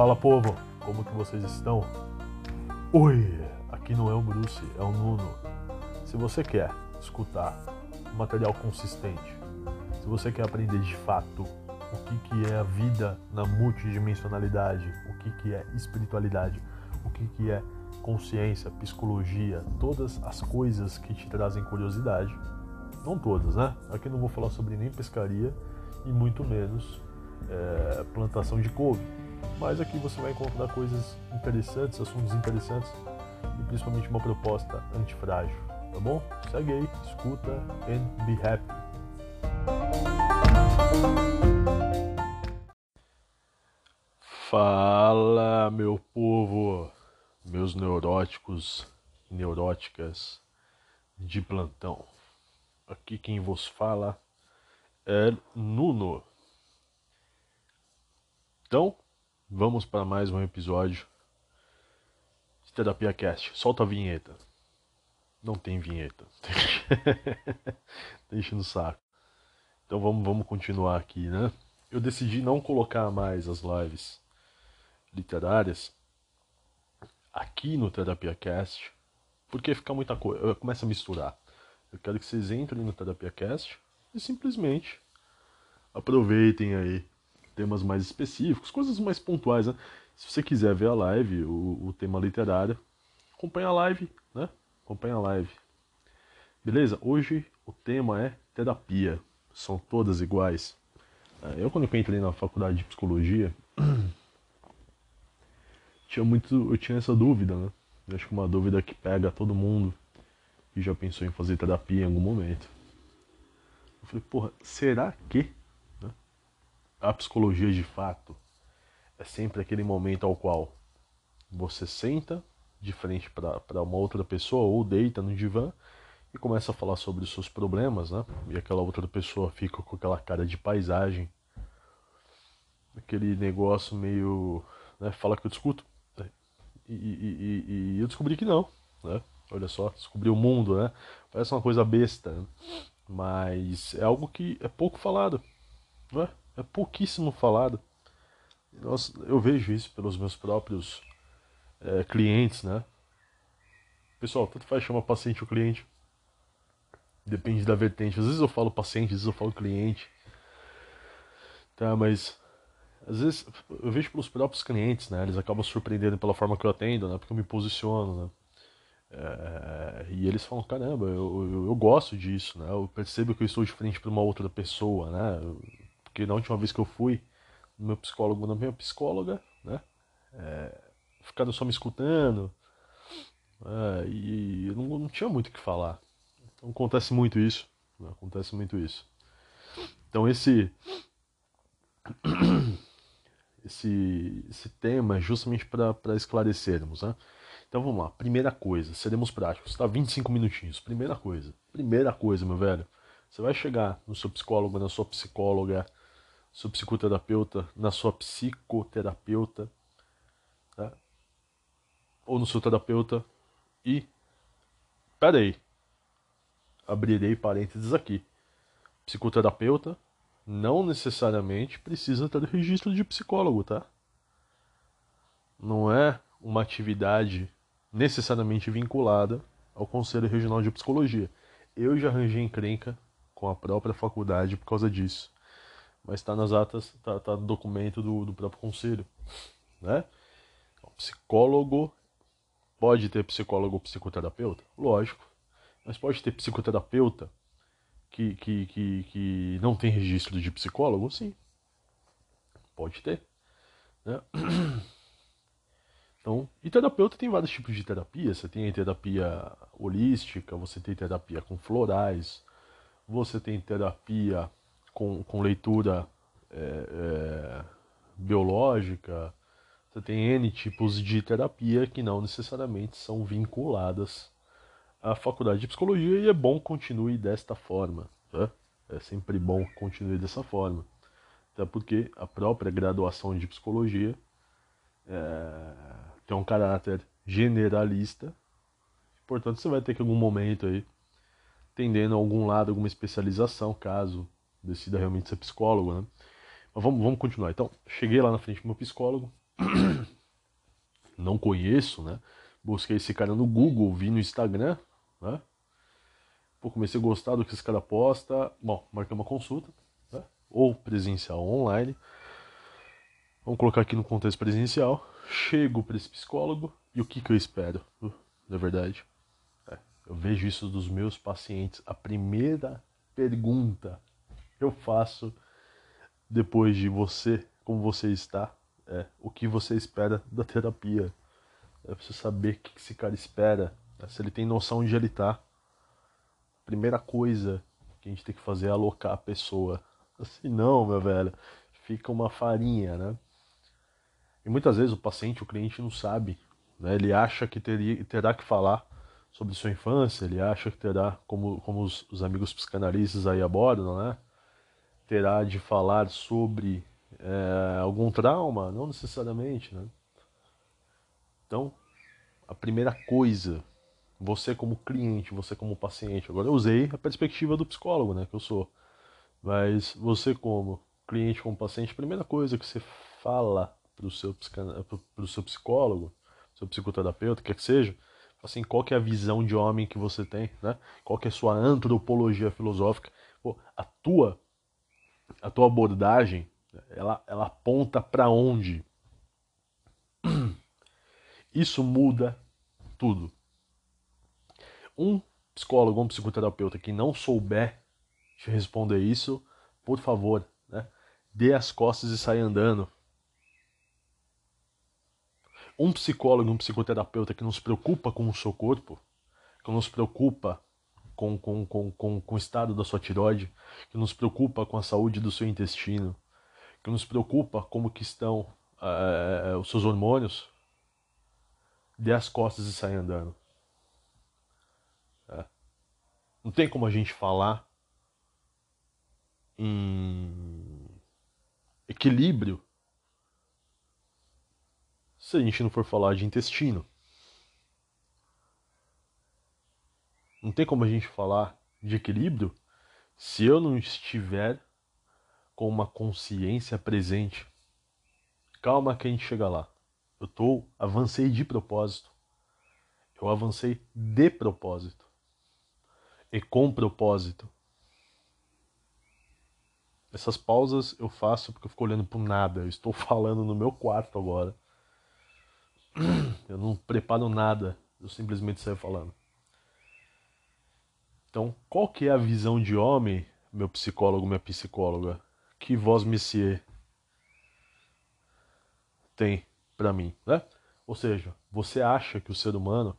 Fala povo, como que vocês estão? Oi, aqui não é o Bruce, é o Nuno. Se você quer escutar um material consistente, se você quer aprender de fato o que, que é a vida na multidimensionalidade, o que, que é espiritualidade, o que, que é consciência, psicologia, todas as coisas que te trazem curiosidade, não todas, né? Aqui não vou falar sobre nem pescaria e muito menos é, plantação de couve. Mas aqui você vai encontrar coisas interessantes, assuntos interessantes e principalmente uma proposta antifrágil, tá bom? Segue aí, escuta and be happy. Fala, meu povo, meus neuróticos e neuróticas de plantão. Aqui quem vos fala é Nuno. Então, vamos para mais um episódio de Terapia Cast. Solta a vinheta. Não tem vinheta. Deixa no saco. Então vamos, vamos continuar aqui, né? Eu decidi não colocar mais as lives literárias aqui no Terapia Cast, porque fica muita coisa, começa a misturar. Eu quero que vocês entrem no Terapia Cast e simplesmente aproveitem aí temas mais específicos, coisas mais pontuais, né? Se você quiser ver a live, o, o tema literário, acompanha a live, né? Acompanha a live. Beleza? Hoje o tema é terapia. São todas iguais. É, eu quando eu entrei na faculdade de psicologia, tinha muito, eu tinha essa dúvida, né? Eu acho que uma dúvida que pega todo mundo que já pensou em fazer terapia em algum momento. Eu falei, porra, será que a psicologia de fato é sempre aquele momento ao qual você senta de frente para uma outra pessoa ou deita no divã e começa a falar sobre os seus problemas, né? E aquela outra pessoa fica com aquela cara de paisagem, aquele negócio meio, né? Fala que eu discuto, e, e, e, eu descobri que não, né? Olha só, descobri o mundo, né? Parece uma coisa besta, né? mas é algo que é pouco falado, não é? É pouquíssimo falado. Nós, eu vejo isso pelos meus próprios é, clientes, né? Pessoal, tanto faz chamar paciente ou cliente. Depende da vertente. Às vezes eu falo paciente, às vezes eu falo cliente. Tá, mas às vezes eu vejo pelos próprios clientes, né? Eles acabam surpreendendo pela forma que eu atendo, né? Porque eu me posiciono, né? É, e eles falam, caramba, eu, eu, eu, gosto disso, né? Eu percebo que eu estou de frente para uma outra pessoa, né? Porque na última vez que eu fui no meu psicólogo, na minha psicóloga, né? É, ficaram só me escutando, é, e eu não, não, tinha muito o que falar. Então acontece muito isso, né? acontece muito isso. Então esse esse, esse tema justamente para esclarecermos, né? Então vamos lá, primeira coisa, seremos práticos, tá? 25 minutinhos. Primeira coisa, primeira coisa, meu velho. Você vai chegar no seu psicólogo, na sua psicóloga, seu psicoterapeuta, na sua psicoterapeuta, tá? Ou no seu terapeuta e. Pera aí. Abrirei parênteses aqui. Psicoterapeuta não necessariamente precisa ter registro de psicólogo, tá? Não é uma atividade necessariamente vinculada ao Conselho Regional de Psicologia. Eu já arranjei encrenca com a própria faculdade por causa disso. Mas está nas atas, está tá no documento do, do próprio conselho. Né? Então, psicólogo pode ter psicólogo ou psicoterapeuta? Lógico. Mas pode ter psicoterapeuta que, que, que, que não tem registro de psicólogo? Sim. Pode ter. Né? Então, e terapeuta tem vários tipos de terapia. Você tem terapia holística, você tem terapia com florais, você tem terapia com, com leitura é, é, biológica, você tem N tipos de terapia que não necessariamente são vinculadas a faculdade de psicologia e é bom continue desta forma. Tá? É sempre bom continue dessa forma. Até porque a própria graduação de psicologia é, tem um caráter generalista. Portanto, você vai ter que em algum momento aí tendendo a algum lado, alguma especialização, caso decida realmente ser psicólogo, né? Mas vamos, vamos continuar. Então, cheguei lá na frente do meu psicólogo, não conheço, né? Busquei esse cara no Google, vi no Instagram, né? Pô, comecei a gostar do que esse cara posta. Bom, marquei uma consulta, né? ou presencial ou online. Vamos colocar aqui no contexto presencial. Chego para esse psicólogo e o que, que eu espero? Uh, na verdade, é, eu vejo isso dos meus pacientes. A primeira pergunta eu faço depois de você, como você está, é o que você espera da terapia. É você saber o que esse cara espera, né? se ele tem noção de onde ele está. Primeira coisa que a gente tem que fazer é alocar a pessoa. Assim, não, meu velho, fica uma farinha, né? E muitas vezes o paciente, o cliente não sabe, né? Ele acha que teria, terá que falar sobre sua infância, ele acha que terá, como, como os, os amigos psicanalistas aí abordam, né? Terá de falar sobre é, algum trauma, não necessariamente, né? Então, a primeira coisa, você como cliente, você como paciente, agora eu usei a perspectiva do psicólogo, né, que eu sou, mas você como cliente, como paciente, a primeira coisa que você fala para o seu, pro seu psicólogo, seu psicoterapeuta, quer que seja, assim, qual que é a visão de homem que você tem, né? Qual que é a sua antropologia filosófica? Pô, a tua a tua abordagem, ela, ela aponta para onde? Isso muda tudo. Um psicólogo, um psicoterapeuta que não souber te responder isso, por favor, né? dê as costas e saia andando um psicólogo, um psicoterapeuta que nos preocupa com o seu corpo, que nos preocupa com, com, com, com, com o estado da sua tiroide, que nos preocupa com a saúde do seu intestino, que nos preocupa como que estão é, os seus hormônios, dê as costas e saia andando. É. Não tem como a gente falar em equilíbrio se a gente não for falar de intestino. Não tem como a gente falar de equilíbrio se eu não estiver com uma consciência presente. Calma que a gente chega lá. Eu tô avancei de propósito. Eu avancei de propósito. E com propósito. Essas pausas eu faço porque eu fico olhando pro nada. Eu estou falando no meu quarto agora. Eu não preparo nada, eu simplesmente saio falando. Então, qual que é a visão de homem, meu psicólogo, minha psicóloga, que vós, Messier, tem para mim, né? Ou seja, você acha que o ser humano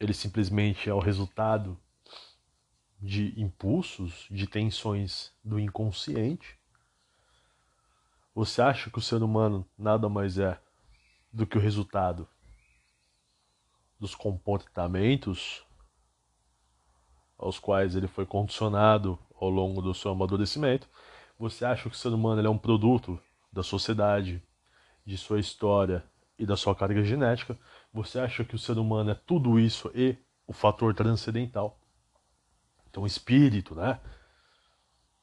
ele simplesmente é o resultado de impulsos, de tensões do inconsciente você acha que o ser humano nada mais é do que o resultado dos comportamentos aos quais ele foi condicionado ao longo do seu amadurecimento? Você acha que o ser humano é um produto da sociedade, de sua história e da sua carga genética? Você acha que o ser humano é tudo isso e o fator transcendental? Então, espírito, né?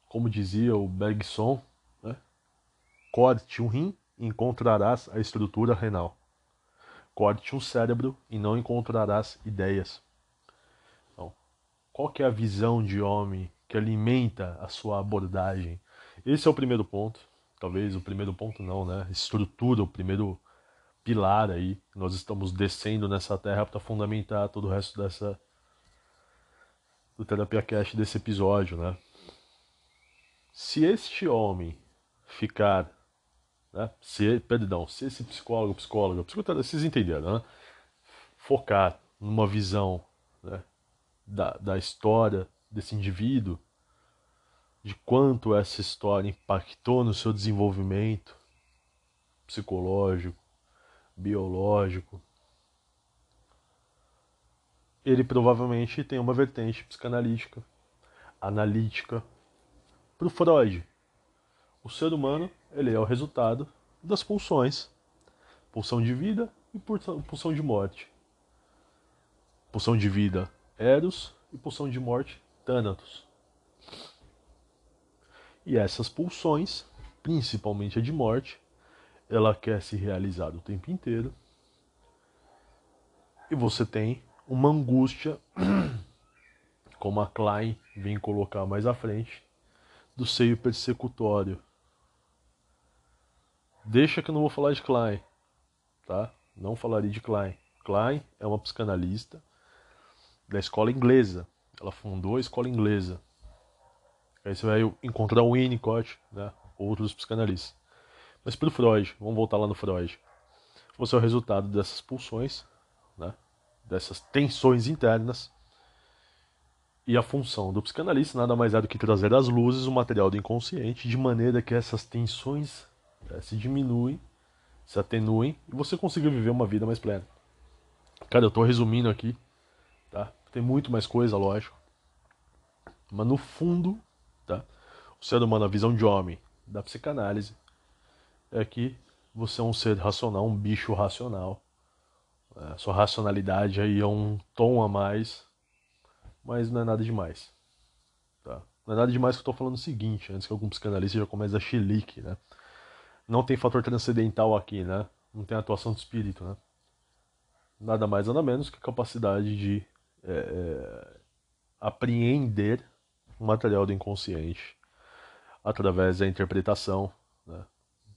Como dizia o Bergson, Corte um rim e encontrarás a estrutura renal. Corte um cérebro e não encontrarás ideias. Qual que é a visão de homem que alimenta a sua abordagem? Esse é o primeiro ponto. Talvez o primeiro ponto não, né? Estrutura, o primeiro pilar aí. Nós estamos descendo nessa terra para fundamentar todo o resto dessa do Terapia Cast desse episódio, né? Se este homem ficar né? Se, perdão, se esse psicólogo, psicóloga, psicólogo, vocês entenderam, né? Focar numa visão né? Da, da história desse indivíduo, de quanto essa história impactou no seu desenvolvimento psicológico, biológico, ele provavelmente tem uma vertente psicanalítica, analítica. Para o Freud, o ser humano ele é o resultado das pulsões, pulsão de vida e pulsão de morte. Pulsão de vida, Eros, e pulsão de morte, Thanatos. E essas pulsões, principalmente a de morte, ela quer se realizar o tempo inteiro. E você tem uma angústia, como a Klein vem colocar mais à frente, do seio persecutório. Deixa que eu não vou falar de Klein, tá? Não falaria de Klein. Klein é uma psicanalista da escola inglesa. Ela fundou a escola inglesa. Aí você vai encontrar o Winnicott, né? outros psicanalistas. Mas para o Freud, vamos voltar lá no Freud. Você é o resultado dessas pulsões, né? dessas tensões internas. E a função do psicanalista nada mais é do que trazer às luzes o material do inconsciente de maneira que essas tensões é, se diminuem, se atenuem e você consiga viver uma vida mais plena. Cara, eu estou resumindo aqui, tá? Tem muito mais coisa, lógico. Mas no fundo, tá? O ser humano, a visão de homem da psicanálise é que você é um ser racional, um bicho racional. É, sua racionalidade aí é um tom a mais, mas não é nada demais. Tá? Não é nada demais que eu estou falando o seguinte, antes que algum psicanalista já comece a chilique, né? Não tem fator transcendental aqui, né? Não tem atuação do espírito, né? Nada mais, nada menos que a capacidade de é, é, apreender o material do inconsciente através da interpretação. Né?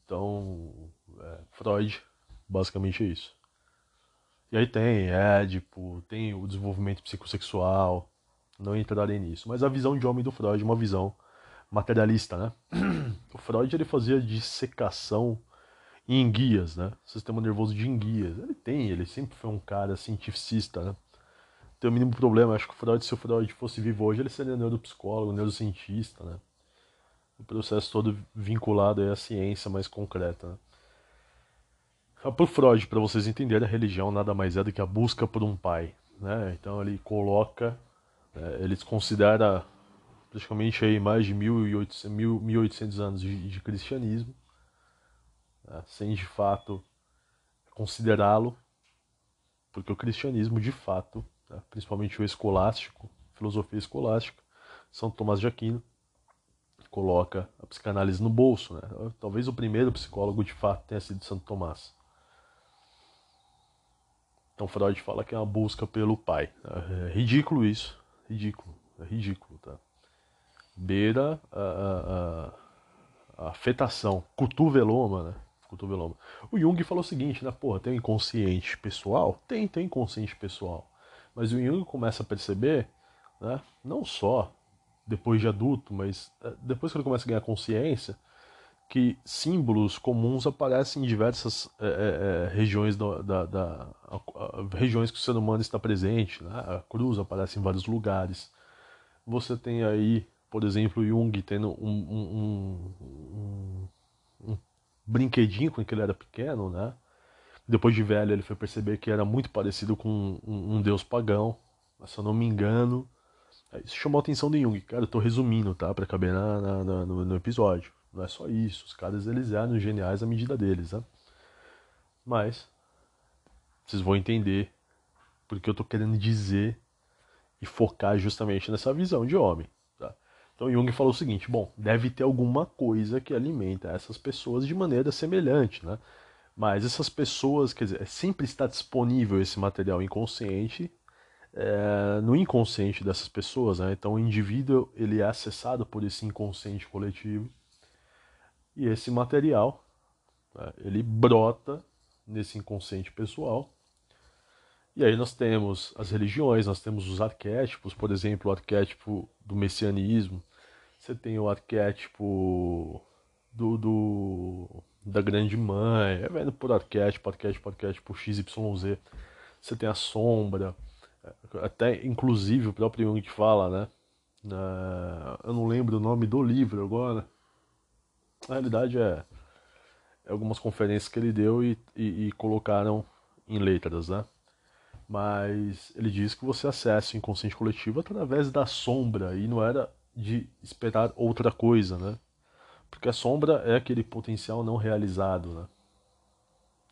Então, é, Freud, basicamente é isso. E aí tem Édipo, tem o desenvolvimento psicossexual, não entrarei nisso. Mas a visão de homem do Freud é uma visão materialista, né? O Freud ele fazia dissecação em enguias, né? Sistema nervoso de enguias. Ele tem, ele sempre foi um cara cientificista, né? Tem o mínimo problema, acho que o Freud, se o Freud fosse vivo hoje, ele seria neuropsicólogo, neurocientista, né? O processo todo vinculado à ciência mais concreta, né? Para o Freud, para vocês entenderem, a religião nada mais é do que a busca por um pai. Né? Então ele coloca, né, ele considera praticamente aí mais de 1800, 1800 anos de, de cristianismo, né, sem de fato considerá-lo, porque o cristianismo de fato, né, principalmente o escolástico, filosofia escolástica, São Tomás de Aquino, coloca a psicanálise no bolso. Né? Talvez o primeiro psicólogo de fato tenha sido Santo Tomás. Então Freud fala que é uma busca pelo pai. É ridículo isso. Ridículo. É ridículo, tá? Beira a, a, a afetação. Cotoveloma, né? Cotoveloma. O Jung falou o seguinte, né? Porra, tem um inconsciente pessoal? Tem, tem inconsciente pessoal. Mas o Jung começa a perceber, né? Não só depois de adulto, mas é, depois que ele começa a ganhar consciência, que símbolos comuns aparecem em diversas é, é, regiões da, da, da a, a, regiões que o ser humano está presente. Né? A cruz aparece em vários lugares. Você tem aí, por exemplo, Jung tendo um, um, um, um brinquedinho com que ele era pequeno, né? Depois de velho, ele foi perceber que era muito parecido com um, deus pagão, se eu não me engano. Isso chamou a atenção de Jung. Cara, eu tô resumindo, tá? Pra caber na, na, na no, no episódio. Não é só isso, os caras eles eram geniais à medida deles, né? Mas vocês vão entender porque eu tô querendo dizer e focar justamente nessa visão de homem. Tá? Então Jung falou o seguinte: bom, deve ter alguma coisa que alimenta essas pessoas de maneira semelhante, né? Mas essas pessoas, quer dizer, sempre está disponível esse material inconsciente é, no inconsciente dessas pessoas, né? Então o indivíduo ele é acessado por esse inconsciente coletivo e esse material, né, ele brota nesse inconsciente pessoal. E aí nós temos as religiões, nós temos os arquétipos, por exemplo, o arquétipo do messianismo, você tem o arquétipo do, do da grande mãe, é vendo por arquétipo, arquétipo, arquétipo XYZ. Você tem a sombra, até inclusive o próprio Jung fala, né? eu não lembro o nome do livro agora, na realidade é, é algumas conferências que ele deu e, e, e, colocaram em letras, né? Mas ele diz que você acessa o inconsciente coletivo através da sombra e não era de esperar outra coisa, né? Porque a sombra é aquele potencial não realizado, né?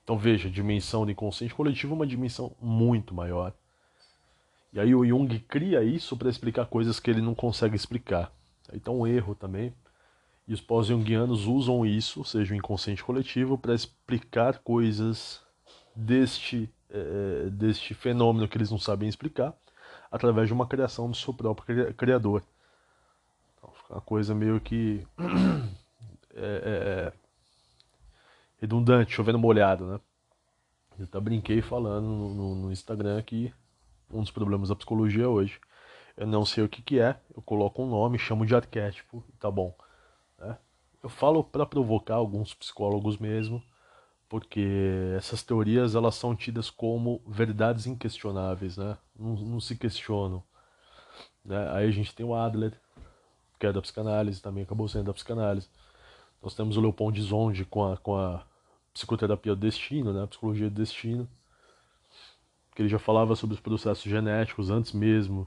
Então veja, a dimensão do inconsciente coletivo é uma dimensão muito maior. E aí o Jung cria isso para explicar coisas que ele não consegue explicar. Então um erro também E os pós-jungianos usam isso, ou seja, o inconsciente coletivo, para explicar coisas deste, é, deste fenômeno que eles não sabem explicar, através de uma criação do seu próprio criador. Então, fica uma coisa meio que é, é, redundante, chovendo molhado, né? Eu até brinquei falando no, no, no Instagram que um dos problemas da psicologia hoje eu não sei o que, que é, eu coloco um nome, chamo de arquétipo, tá bom. Né? Eu falo para provocar alguns psicólogos mesmo, porque essas teorias elas são tidas como verdades inquestionáveis, né? não, não se questionam. Né? Aí a gente tem o Adler, que é da psicanálise, também acabou sendo da psicanálise. Nós temos o Leopold Zonde com a, com a psicoterapia do destino, né? a psicologia do destino, que ele já falava sobre os processos genéticos antes mesmo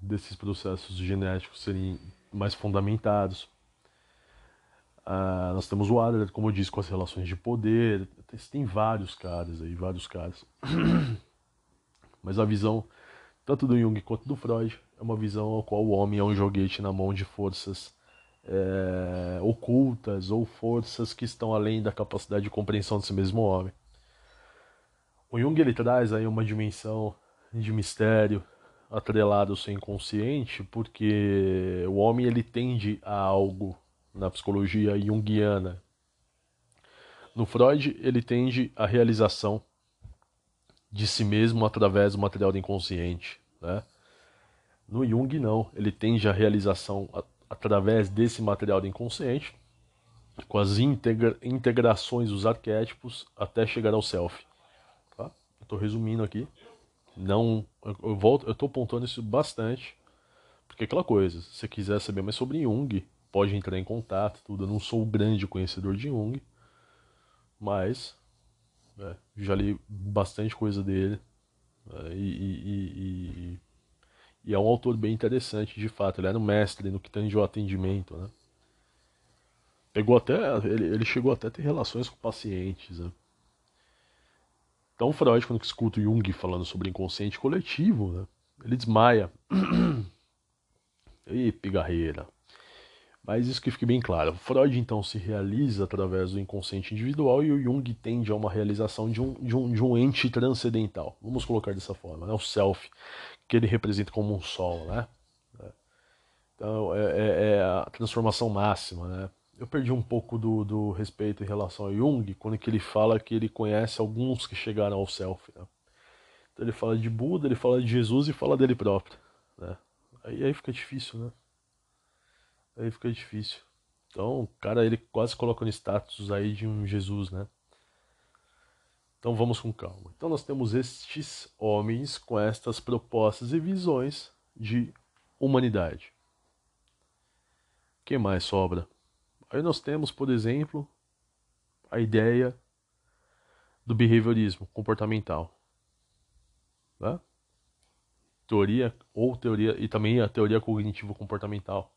desses processos genéticos serem mais fundamentados. Ah, nós temos o Adler, como eu disse, com as relações de poder. Tem vários caras aí, vários caras. Mas a visão, tanto do Jung quanto do Freud, é uma visão ao qual o homem é um joguete na mão de forças é, ocultas ou forças que estão além da capacidade de compreensão desse mesmo homem. O Jung ele traz aí uma dimensão de mistério, atrelado ao seu inconsciente, porque o homem ele tende a algo na psicologia junguiana. No Freud, ele tende à realização de si mesmo através do material do inconsciente, né? No Jung não, ele tende à realização através desse material do inconsciente, com as integra integrações dos arquétipos até chegar ao self. Tá? Estou resumindo aqui. Não, eu volto, eu tô pontuando isso bastante, porque é aquela coisa, se você quiser saber mais sobre Jung, pode entrar em contato, tudo. Eu não sou o grande conhecedor de Jung, mas é, já li bastante coisa dele é, e, e, e, e, é um autor bem interessante, de fato. Ele era um mestre no que tange o atendimento, né? Pegou até, ele, ele chegou até a ter relações com pacientes, né? Então Freud, quando escuta Jung falando sobre inconsciente coletivo, né, ele desmaia. Ih, pigarreira. Mas isso que fique bem claro. Freud então se realiza através do inconsciente individual e o Jung tende a uma realização de um, de um, de um ente transcendental. Vamos colocar dessa forma, né? o self, que ele representa como um sol. Né? Então é, é, é a transformação máxima. Né? eu perdi um pouco do, do respeito em relação a Jung quando que ele fala que ele conhece alguns que chegaram ao self. Né? Então ele fala de Buda, ele fala de Jesus e fala dele próprio. Né? Aí, aí fica difícil, né? Aí fica difícil. Então o cara ele quase coloca no status aí de um Jesus, né? Então vamos com calma. Então nós temos estes homens com estas propostas e visões de humanidade. que mais sobra? Aí nós temos, por exemplo, a ideia do behaviorismo comportamental. Né? Teoria ou teoria e também a teoria cognitivo comportamental.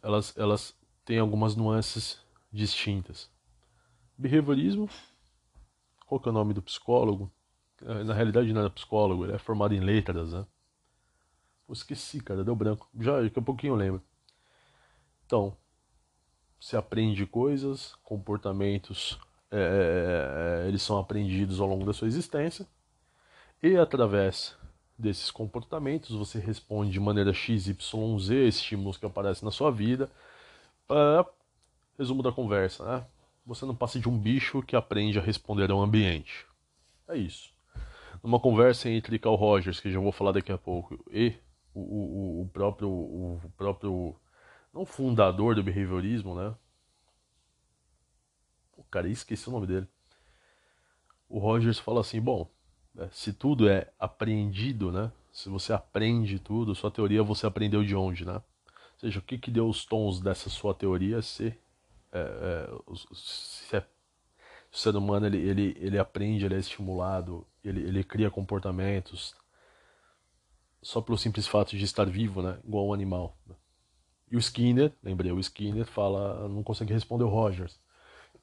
Elas elas têm algumas nuances distintas. Behaviorismo, qual que é o nome do psicólogo? Na realidade não é psicólogo, ele é formado em letras, né? Esqueci, cara, deu branco. Já daqui a pouquinho eu lembro. Então, se aprende coisas, comportamentos, é, eles são aprendidos ao longo da sua existência, e através desses comportamentos você responde de maneira XYZ estímulos que aparecem na sua vida. Para resumo da conversa, né? Você não passa de um bicho que aprende a responder ao ambiente. É isso. Numa conversa entre Carl Rogers, que já vou falar daqui a pouco, e o, o, o próprio, o próprio não fundador do behaviorismo, né? O cara, esqueci o nome dele. O Rogers fala assim: bom, né, se tudo é apreendido, né? Se você aprende tudo, sua teoria você aprendeu de onde, né? Ou seja, o que, que deu os tons dessa sua teoria se, é, é, se, é, o ser humano ele, ele, ele aprende, ele é estimulado, ele, ele cria comportamentos só pelo simples fato de estar vivo, né? Igual um animal. E o Skinner, lembrei, o Skinner fala, não consegue responder o Rogers.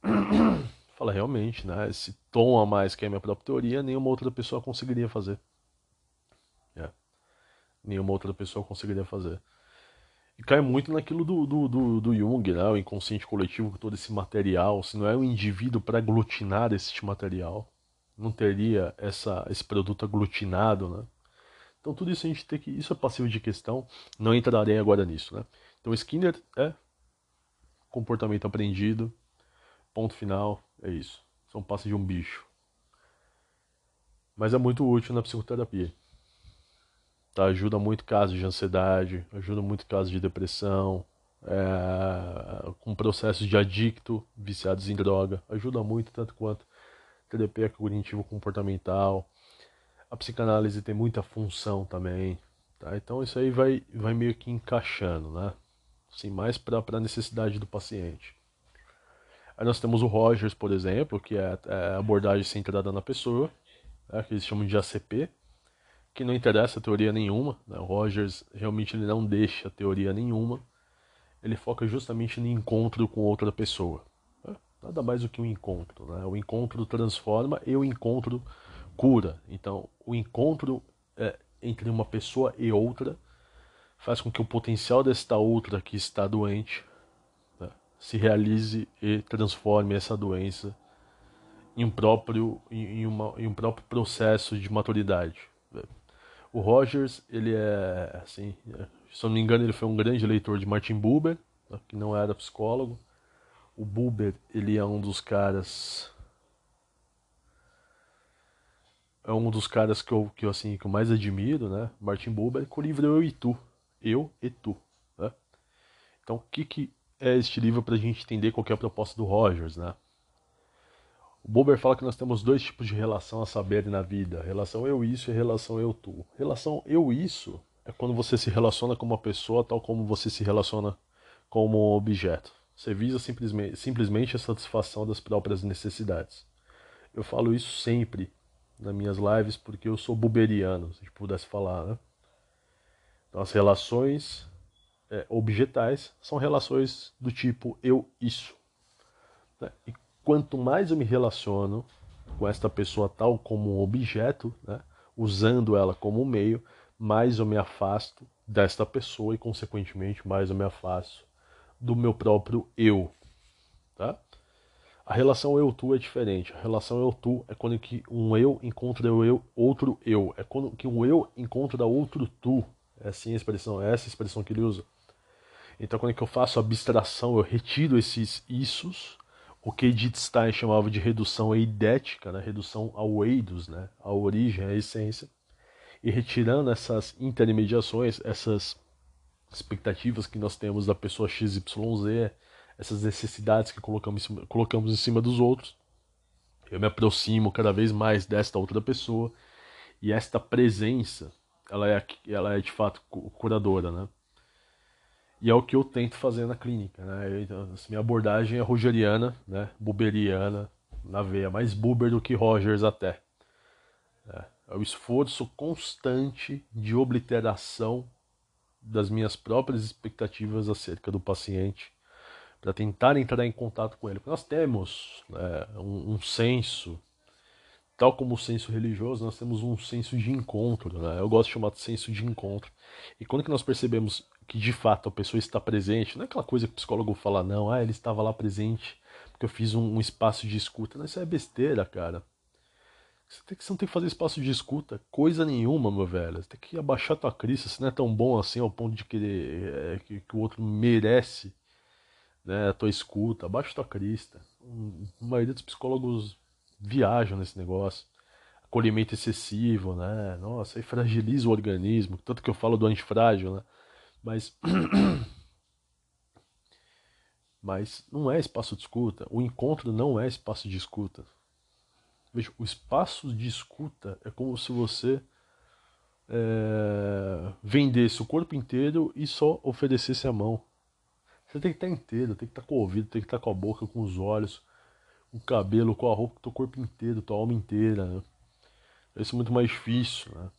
fala realmente, né? Esse tom a mais que é a minha própria teoria, nenhuma outra pessoa conseguiria fazer. É. Nenhuma outra pessoa conseguiria fazer. E cai muito naquilo do, do, do, do Jung, né? o inconsciente coletivo, com todo esse material. Se não é o indivíduo para aglutinar esse material, não teria essa, esse produto aglutinado, né? Então tudo isso a gente tem que. Isso é passivo de questão. Não entrarei agora nisso, né? Então Skinner é comportamento aprendido. Ponto final, é isso. São passos de um bicho. Mas é muito útil na psicoterapia. Tá? Ajuda muito casos de ansiedade, ajuda muito casos de depressão, é, com processos de adicto, viciados em droga. Ajuda muito, tanto quanto terapia cognitivo-comportamental. A psicanálise tem muita função também. Tá? Então isso aí vai, vai meio que encaixando, né? Assim, mais para a necessidade do paciente. Aí nós temos o Rogers, por exemplo, que é, é abordagem centrada na pessoa, né, que eles chamam de ACP, que não interessa teoria nenhuma. Né? O Rogers realmente ele não deixa teoria nenhuma. Ele foca justamente no encontro com outra pessoa. Né? Nada mais do que um encontro. Né? O encontro transforma e o encontro cura. Então, o encontro é, entre uma pessoa e outra faz com que o potencial desta outra que está doente se realize e transforme essa doença em um próprio, em, uma, em um próprio processo de maturidade. O Rogers, ele é, assim, se eu não me engano, ele foi um grande leitor de Martin Buber, né, que não era psicólogo. O Buber, ele é um dos caras é um dos caras que eu, que eu, assim, que eu mais admiro, né? Martin Buber, com o livro Eu e Tu. Eu e Tu. Né? Então, o que, que é este livro para a gente entender qual é a proposta do Rogers, né? O Bober fala que nós temos dois tipos de relação a saber na vida: relação eu-isso e relação eu-tu. Relação eu-isso é quando você se relaciona com uma pessoa tal como você se relaciona com um objeto. Você visa simplesmente, simplesmente a satisfação das próprias necessidades. Eu falo isso sempre nas minhas lives porque eu sou buberiano, se pudesse falar, né? Então, as relações é, objetais são relações do tipo eu-isso. Né? E quanto mais eu me relaciono com esta pessoa tal como um objeto, né? usando ela como meio, mais eu me afasto desta pessoa e, consequentemente, mais eu me afasto do meu próprio eu. Tá? A relação eu-tu é diferente. A relação eu-tu é quando que um eu encontra o eu, outro eu. É quando que um eu encontra outro tu. É assim a expressão, é essa a expressão que ele usa. Então, quando que eu faço abstração, eu retiro esses issos, o que Edith Stein chamava de redução eidética, né? redução ao eidos, né? à origem, à essência, e retirando essas intermediações, essas expectativas que nós temos da pessoa XYZ, essas necessidades que colocamos em cima, colocamos em cima dos outros, eu me aproximo cada vez mais desta outra pessoa, e esta presença, ela é, ela é de fato curadora, né? E é o que eu tento fazer na clínica, né? Então, assim, minha abordagem é rogeriana, né? Buberiana, na veia, mais Buber do que Rogers até. É, é o esforço constante de obliteração das minhas próprias expectativas acerca do paciente para tentar entrar em contato com ele. Porque nós temos né, um, um senso tal como o senso religioso, nós temos um senso de encontro, né? Eu gosto de chamar de senso de encontro. E quando que nós percebemos que de fato a pessoa está presente, não é aquela coisa que o psicólogo fala, não, ah, ele estava lá presente porque eu fiz um, um espaço de escuta. Não, isso é besteira, cara. Você, tem que, você não tem que fazer espaço de escuta, coisa nenhuma, meu velho. Você tem que abaixar tua crista, se não é tão bom assim ao ponto de querer é, que, que, o outro merece né, a tua escuta. Abaixa tua crista. Um, a maioria dos psicólogos viajam nesse negócio. Acolhimento excessivo, né? Nossa, aí fragiliza o organismo. Tanto que eu falo do antifrágil, né? Mas. Mas não é espaço de escuta. O encontro não é espaço de escuta. Veja, o espaço de escuta é como se você é, vendesse o corpo inteiro e só oferecesse a mão. Você tem que estar inteiro, tem que estar com o ouvido, tem que estar com a boca, com os olhos, o cabelo, com a roupa, com o teu corpo inteiro, tua alma inteira. Né? Isso é muito mais difícil, né?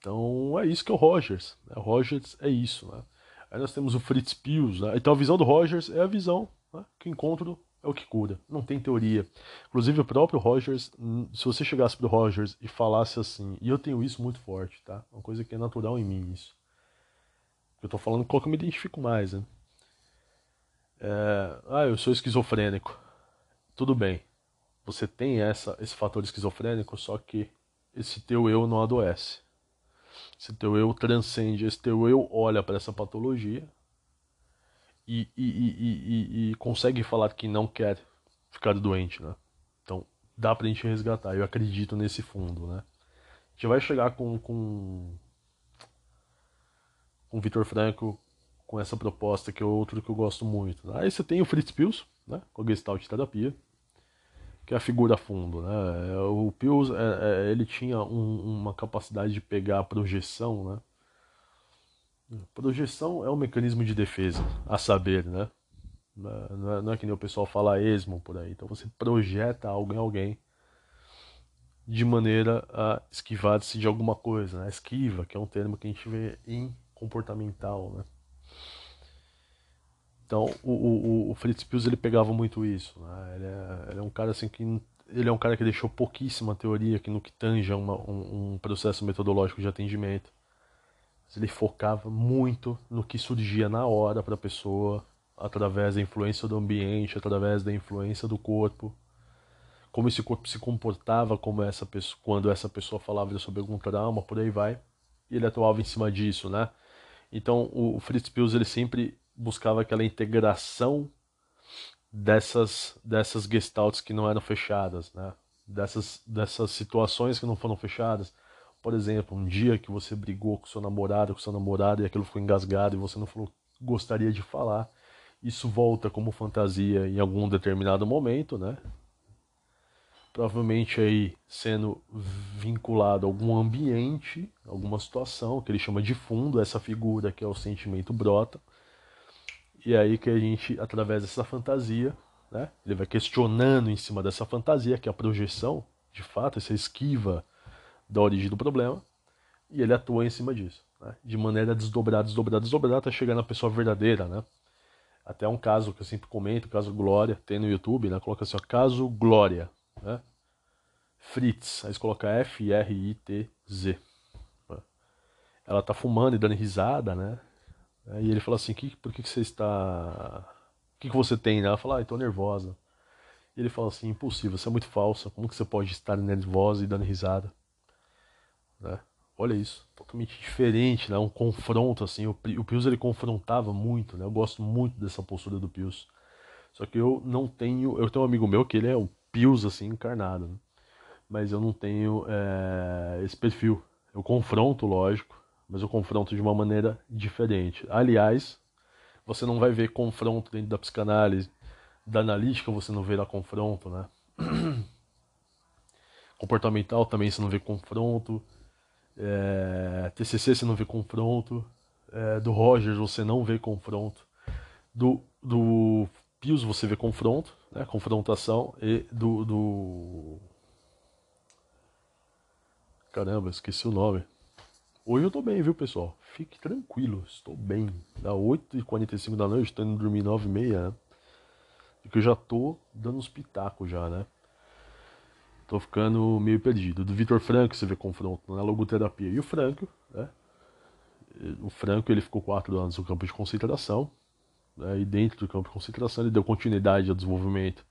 Então é isso que é o Rogers. Né? O Rogers é isso, né? Aí nós temos o Fritz Pius, né? Então a visão do Rogers é a visão né? que o encontro é o que cura. Não tem teoria. Inclusive o próprio Rogers, hum, se você chegasse pro Rogers e falasse assim, e eu tenho isso muito forte, tá? Uma coisa que é natural em mim isso. Eu tô falando qual que eu me identifico mais, né? É, ah, eu sou esquizofrênico. Tudo bem. Você tem essa, esse fator esquizofrênico, só que esse teu eu não adoece. Esse teu eu transcende, esse teu eu olha para essa patologia e, e, e, e, consegue falar que não quer ficar doente, né? Então dá pra gente resgatar. Eu acredito nesse fundo, né? A gente vai chegar com com com Vitor Franco com essa proposta que é outro que eu gosto muito. Né? Aí você tem o Fritz Pils, né? Com a Gestalt terapia que é a figura fundo, né? O Pius, é, é, ele tinha um, uma capacidade de pegar a projeção, né? Projeção é um mecanismo de defesa, a saber, né? Não é, não é que nem o pessoal fala esmo por aí. Então você projeta algo em alguém de maneira a esquivar-se de alguma coisa, né? Esquiva, que é um termo que a gente vê em comportamental, né? Então, o, o, o Fritz Pius ele pegava muito isso. Né? Ele, é, ele, é, um cara assim que ele é um cara que deixou pouquíssima teoria que no que tange uma, um, um, processo metodológico de atendimento. Ele focava muito no que surgia na hora para a pessoa, através da influência do ambiente, através da influência do corpo, como esse corpo se comportava como essa pessoa, quando essa pessoa falava sobre algum trauma, por aí vai. E ele atuava em cima disso, né? Então, o Fritz Pius ele sempre buscava aquela integração dessas dessas gestalts que não eram fechadas, né? Dessas dessas situações que não foram fechadas. Por exemplo, um dia que você brigou com seu namorado, com seu namorado e aquilo ficou engasgado e você não falou gostaria de falar, isso volta como fantasia em algum determinado momento, né? Provavelmente aí sendo vinculado a algum ambiente, alguma situação que ele chama de fundo, essa figura que é o sentimento brota. E aí que a gente, através dessa fantasia, né, ele vai questionando em cima dessa fantasia, que é a projeção, de fato, essa esquiva da origem do problema, e ele atua em cima disso, né, de maneira desdobrada, desdobrada, desdobrada, até chegar na pessoa verdadeira, né. Até um caso que eu sempre comento, o caso Glória, tem no YouTube, né, coloca assim, ó, caso Glória, né, Fritz, aí você coloca F-R-I-T-Z. Ela tá fumando e dando risada, né? E ele fala assim, que, por que, que você está... O que, que você tem? Ela fala, ah, estou nervosa. E ele fala assim, impossível, você é muito falsa. Como que você pode estar nervosa e dando risada? Né? Olha isso, totalmente diferente, né? Um confronto, assim. O, o Pius, ele confrontava muito, né? Eu gosto muito dessa postura do Pius. Só que eu não tenho... Eu tenho um amigo meu que ele é o Pius, assim, encarnado. Né? Mas eu não tenho é, esse perfil. Eu confronto, lógico mas eu confronto de uma maneira diferente. Aliás, você não vai ver confronto dentro da psicanálise, da analítica você não verá confronto, né? Comportamental também você não vê confronto, é, TCC você não vê confronto, é, do Rogers você não vê confronto, do, do Pius você vê confronto, né? confrontação, e do, do... Caramba, esqueci o nome. Hoje eu tô bem, viu, pessoal? Fique tranquilo, estou bem. Dá 8h45 da noite, tô indo dormir 9h30, né? Porque eu já tô dando uns pitacos já, né? Tô ficando meio perdido. Do Vitor Franco você vê confronto na logoterapia. E o Franco, né? O Franco, ele ficou quatro anos no campo de concentração. Né? E dentro do campo de concentração ele deu continuidade ao desenvolvimento.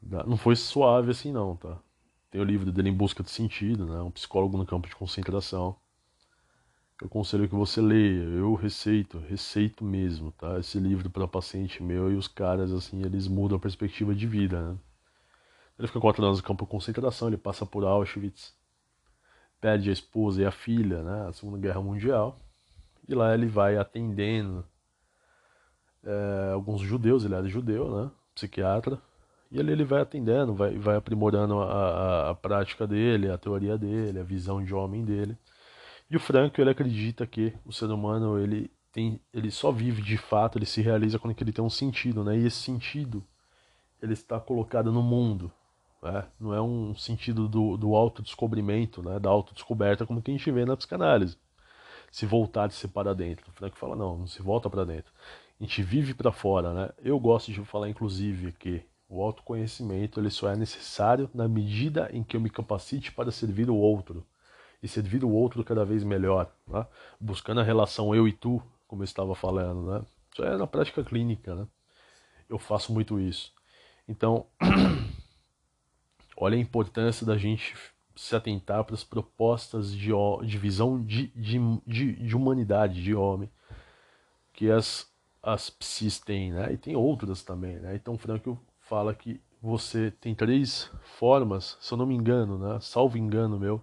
Não foi suave assim não, tá? Tem o livro dele Em Busca de Sentido, né? Um psicólogo no campo de concentração eu aconselho que você leia. Eu receito, receito mesmo, tá? Esse livro para paciente meu e os caras, assim, eles mudam a perspectiva de vida, né? Ele fica quatro anos no campo de concentração, ele passa por Auschwitz, perde a esposa e a filha, né? A Segunda Guerra Mundial. E lá ele vai atendendo é, alguns judeus, ele era judeu, né? Psiquiatra. E ali ele vai atendendo, vai, vai aprimorando a, a, a prática dele, a teoria dele, a visão de homem dele. E o Franco, ele acredita que o ser humano, ele tem, ele só vive de fato, ele se realiza quando ele tem um sentido, né? E esse sentido, ele está colocado no mundo, né? Não é um sentido do, do autodescobrimento, né? Da autodescoberta, como que a gente vê na psicanálise. Se voltar de ser para dentro. O Franco fala, não, não se volta para dentro. A gente vive para fora, né? Eu gosto de falar, inclusive, que o autoconhecimento ele só é necessário na medida em que eu me capacite para servir o outro e servir o outro cada vez melhor, né? buscando a relação eu e tu, como eu estava falando, né? Isso é na prática clínica, né? Eu faço muito isso. Então, olha a importância da gente se atentar para as propostas de, de visão de, de, de, de humanidade, de homem, que as, as psis têm, né? E tem outras também, né? Então, Franco fala que você tem três formas, se eu não me engano, né? Salvo engano meu,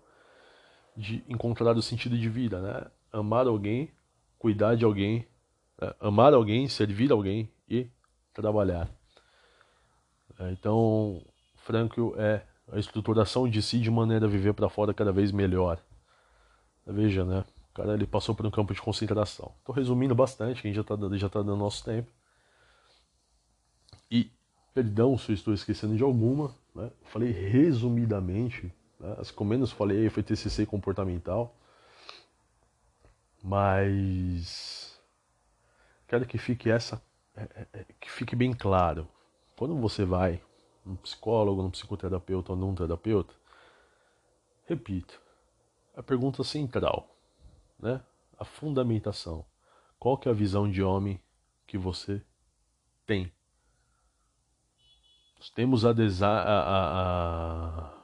de encontrar o sentido de vida, né? Amar alguém, cuidar de alguém, né? amar alguém, servir alguém e trabalhar. É, então, Franco é a estruturação de si de maneira a viver para fora cada vez melhor. Veja, né? O cara ele passou por um campo de concentração. Estou resumindo bastante, que a gente já está já tá dando nosso tempo. Perdão se eu estou esquecendo de alguma, né? falei resumidamente, né? as que eu menos falei foi TCC comportamental, mas quero que fique essa, é, é, é, que fique bem claro. Quando você vai num psicólogo, num psicoterapeuta ou num terapeuta, repito, a pergunta central, né? A fundamentação. Qual que é a visão de homem que você tem? Nós temos a, design, a, a,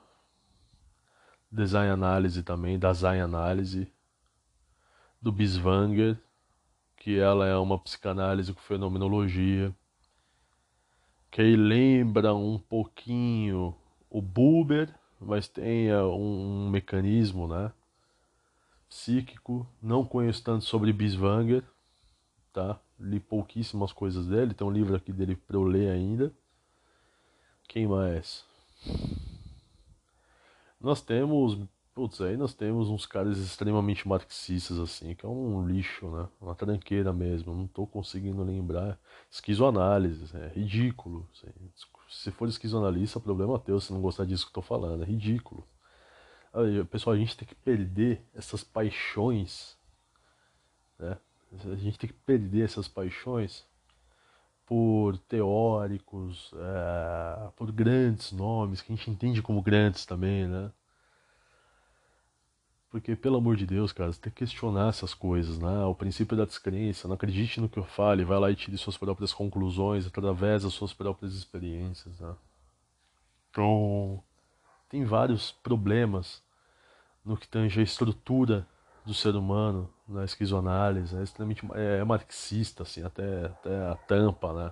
design análise também, da design análise do Biswanger, que ela é uma psicanálise com fenomenologia que lembra um pouquinho o Buber, mas tem é, um, um mecanismo, né? Psíquico. Não conheço tanto sobre Biswanger, tá? Li pouquíssimas coisas dele. Tem um livro aqui dele para eu ler ainda. Quem mais? Nós temos Putz, aí nós temos uns caras extremamente marxistas, assim, que é um lixo, né? Uma tranqueira mesmo. Não tô conseguindo lembrar. Esquizoanálise, é ridículo. Assim. Se for esquizoanalista, problema teu se não gostar disso que eu tô falando. É ridículo. Aí, pessoal, a gente tem que perder essas paixões, né? A gente tem que perder essas paixões por teóricos, é, por grandes nomes, que a gente entende como grandes também, né? Porque, pelo amor de Deus, cara, você tem que questionar essas coisas, né? O princípio da descrença, não acredite no que eu fale, vai lá e tire suas próprias conclusões através das suas próprias experiências, né? Então, tem vários problemas no que tange a estrutura do ser humano na esquizoanálise, é extremamente é, é marxista, assim, até, até a tampa, né?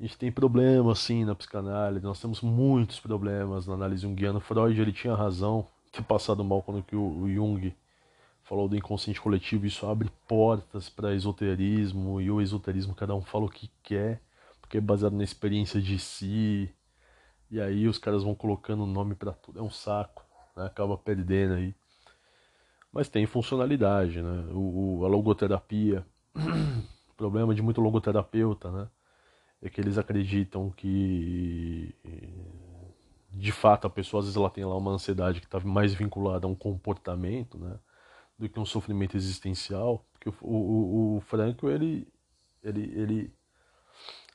A gente tem problemas, assim, na psicanálise, nós temos muitos problemas na análise junguiana. Freud, ele tinha razão ter passado mal quando que o, o Jung falou do inconsciente coletivo, isso abre portas para esoterismo, e o esoterismo cada um fala o que quer, porque é baseado na experiência de si, e aí os caras vão colocando nome para tudo, é um saco, né? acaba perdendo aí. Mas tem funcionalidade, né? O, o a logoterapia, o problema de muito logoterapeuta, né? É que eles acreditam que de fato a pessoa às vezes ela tem lá uma ansiedade que está mais vinculada a um comportamento, né, do que um sofrimento existencial, porque o, o, o Franco ele ele ele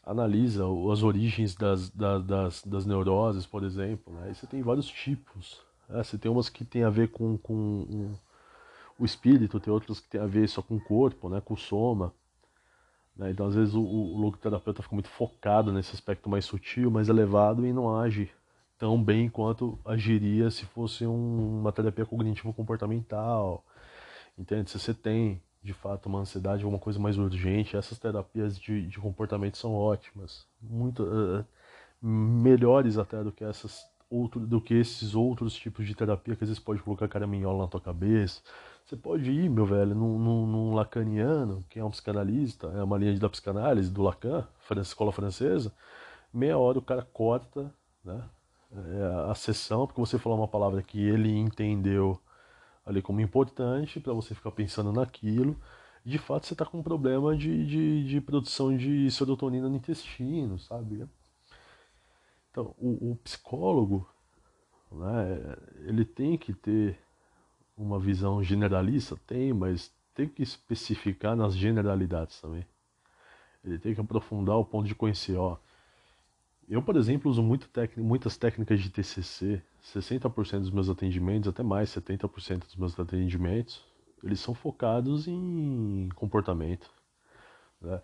analisa as origens das, das, das, das neuroses, por exemplo, né, e você tem vários tipos, né? você tem umas que tem a ver com, com o espírito, tem outras que tem a ver só com o corpo, né, com o soma, né? então às vezes o, o logoterapeuta fica muito focado nesse aspecto mais sutil, mais elevado e não age tão bem quanto agiria se fosse um, uma terapia cognitivo-comportamental. Entende? Se você tem, de fato, uma ansiedade, alguma coisa mais urgente, essas terapias de, de comportamento são ótimas. Muito uh, melhores até do que essas outro, do que esses outros tipos de terapia que às vezes pode colocar caraminhola na tua cabeça. Você pode ir, meu velho, num, num, num lacaniano, que é um psicanalista, é uma linha da psicanálise do Lacan, escola francesa, meia hora o cara corta, né? É, a sessão, porque você falou uma palavra que ele entendeu ali como importante, para você ficar pensando naquilo. De fato, você está com um problema de, de, de, produção de serotonina no intestino, sabe? Então, o, o psicólogo, né, ele tem que ter uma visão generalista, tem, mas tem que especificar nas generalidades também. Ele tem que aprofundar o ponto de conhecer, ó, Eu, por exemplo, uso muito muitas técnicas de TCC. 60% dos meus atendimentos, até mais, 70% dos meus atendimentos, eles são focados em comportamento. Né?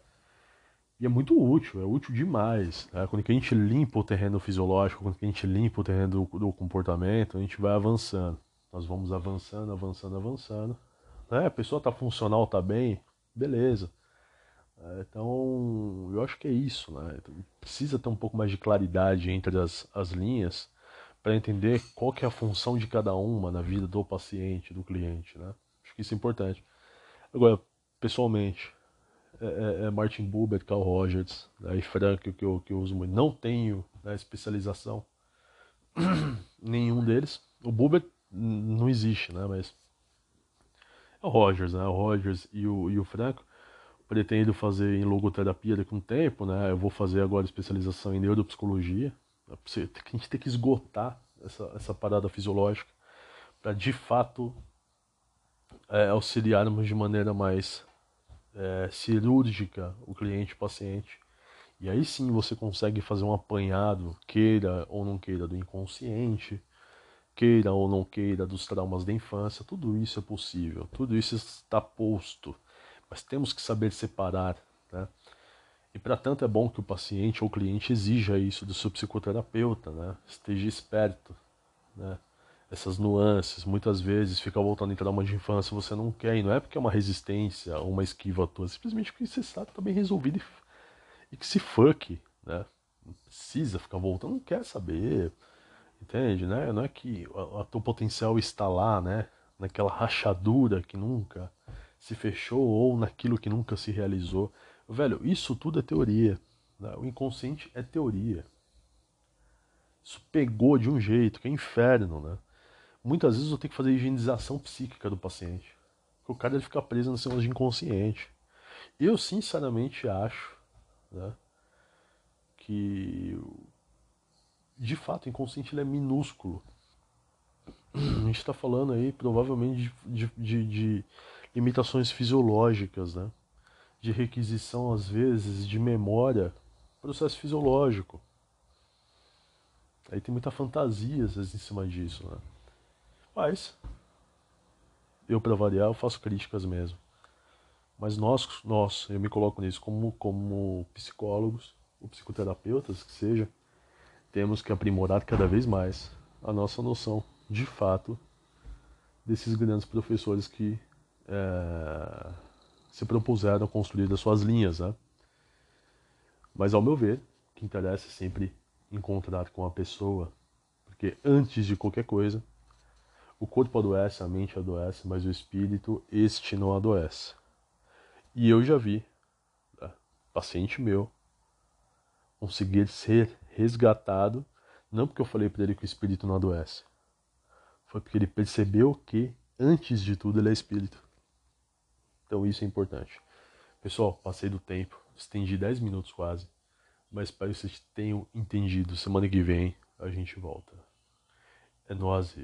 E é muito útil, é útil demais. Né? Quando a gente limpa o terreno fisiológico, quando a gente limpa o terreno do, do comportamento, a gente vai avançando. Nós vamos avançando, avançando, avançando. Né? A pessoa está funcional, está bem, beleza. É, então, eu acho que é isso, né? Precisa ter um pouco mais de claridade entre as, as linhas para entender qual que é a função de cada uma na vida do paciente, do cliente, né? Acho que isso é importante. Agora, pessoalmente, é, é, é Martin Buber, Carl Rogers né, e Frank que eu, que eu uso muito. Não tenho né, especialização nenhum deles. O Buber não existe, né? Mas é o Rogers, né? O Rogers e o, e o Franco pretendo fazer em logoterapia daqui a um tempo, né? Eu vou fazer agora especialização em neuropsicologia. A gente tem que esgotar essa, essa parada fisiológica para de fato é, auxiliarmos de maneira mais é, cirúrgica o cliente, o paciente. E aí sim você consegue fazer um apanhado, queira ou não queira, do inconsciente, queira ou não queira, dos traumas da infância. Tudo isso é possível, tudo isso está posto mas temos que saber separar. Né? E para tanto é bom que o paciente ou o cliente exija isso do seu psicoterapeuta, né? esteja esperto. Né? Essas nuances, muitas vezes fica voltando em trauma de infância, você não quer, e não é porque é uma resistência ou uma esquiva à toa, simplesmente porque você está bem resolvido e, e que se fuck, né? Não precisa ficar voltando, não quer saber, entende, né? Não é que o teu potencial está lá, né? Naquela rachadura que nunca se fechou ou naquilo que nunca se realizou. Velho, isso tudo é teoria. Né? O inconsciente é teoria. Isso pegou de um jeito que é inferno, né? Muitas vezes eu tenho que fazer higienização psíquica do paciente. Porque o cara ele fica preso nesse negócio de inconsciente. Eu sinceramente acho né, que de fato o inconsciente ele é minúsculo. A gente está falando aí provavelmente de, de, de, limitações fisiológicas, né? de requisição, às vezes, de memória, processo fisiológico. Aí tem muita fantasia, às vezes, em cima disso. Né? Mas, eu, para variar, eu faço críticas mesmo. Mas nós, nós, eu me coloco nisso como, como psicólogos, ou psicoterapeutas, que seja, temos que aprimorar cada vez mais a nossa noção, de fato, desses grandes professores que é, se propuseram a construir as suas linhas, né? Mas ao meu ver, o que interessa é sempre encontrar com a pessoa, porque antes de qualquer coisa, o corpo adoece, a mente adoece, mas o espírito, este não adoece. E eu já vi, né, paciente meu, conseguir ser resgatado, não porque eu falei para ele que o espírito não adoece, foi porque ele percebeu que, antes de tudo, ele é espírito. Então isso é importante. Pessoal, passei do tempo, estendi 10 minutos quase, mas espero que vocês tenham entendido. Semana que vem a gente volta. É nós.